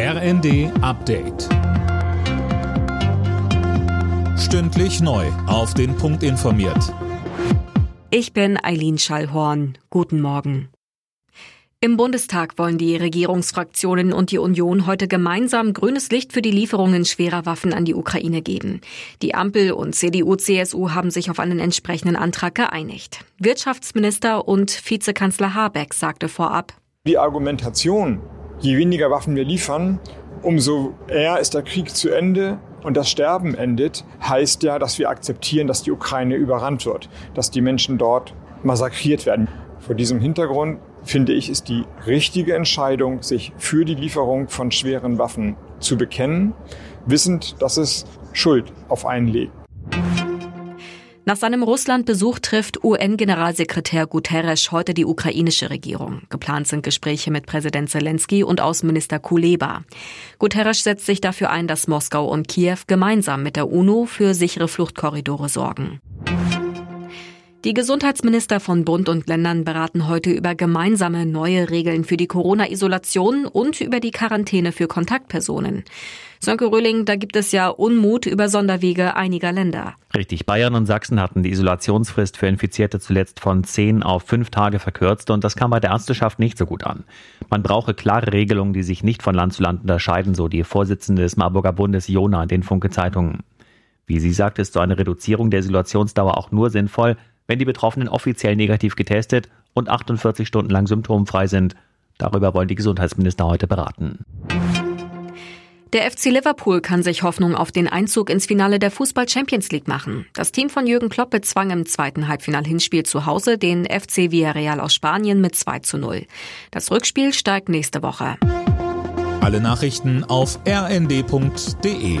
RND Update. Stündlich neu. Auf den Punkt informiert. Ich bin Eileen Schallhorn. Guten Morgen. Im Bundestag wollen die Regierungsfraktionen und die Union heute gemeinsam grünes Licht für die Lieferungen schwerer Waffen an die Ukraine geben. Die Ampel und CDU-CSU haben sich auf einen entsprechenden Antrag geeinigt. Wirtschaftsminister und Vizekanzler Habeck sagte vorab, die Argumentation, je weniger Waffen wir liefern, umso eher ist der Krieg zu Ende und das Sterben endet, heißt ja, dass wir akzeptieren, dass die Ukraine überrannt wird, dass die Menschen dort massakriert werden. Vor diesem Hintergrund finde ich, ist die richtige Entscheidung, sich für die Lieferung von schweren Waffen zu bekennen, wissend, dass es Schuld auf einen legt. Nach seinem Russland-Besuch trifft UN-Generalsekretär Guterres heute die ukrainische Regierung. Geplant sind Gespräche mit Präsident Zelensky und Außenminister Kuleba. Guterres setzt sich dafür ein, dass Moskau und Kiew gemeinsam mit der UNO für sichere Fluchtkorridore sorgen. Die Gesundheitsminister von Bund und Ländern beraten heute über gemeinsame neue Regeln für die Corona-Isolation und über die Quarantäne für Kontaktpersonen. Sönke Röhling, da gibt es ja Unmut über Sonderwege einiger Länder. Richtig, Bayern und Sachsen hatten die Isolationsfrist für Infizierte zuletzt von zehn auf fünf Tage verkürzt und das kam bei der Ärzteschaft nicht so gut an. Man brauche klare Regelungen, die sich nicht von Land zu Land unterscheiden, so die Vorsitzende des Marburger Bundes Jona in den Funke-Zeitungen. Wie sie sagt, ist so eine Reduzierung der Isolationsdauer auch nur sinnvoll, wenn die Betroffenen offiziell negativ getestet und 48 Stunden lang symptomfrei sind. Darüber wollen die Gesundheitsminister heute beraten. Der FC Liverpool kann sich Hoffnung auf den Einzug ins Finale der Fußball Champions League machen. Das Team von Jürgen Klopp bezwang im zweiten Halbfinal-Hinspiel zu Hause den FC Villarreal aus Spanien mit 2 zu 0. Das Rückspiel steigt nächste Woche. Alle Nachrichten auf rnd.de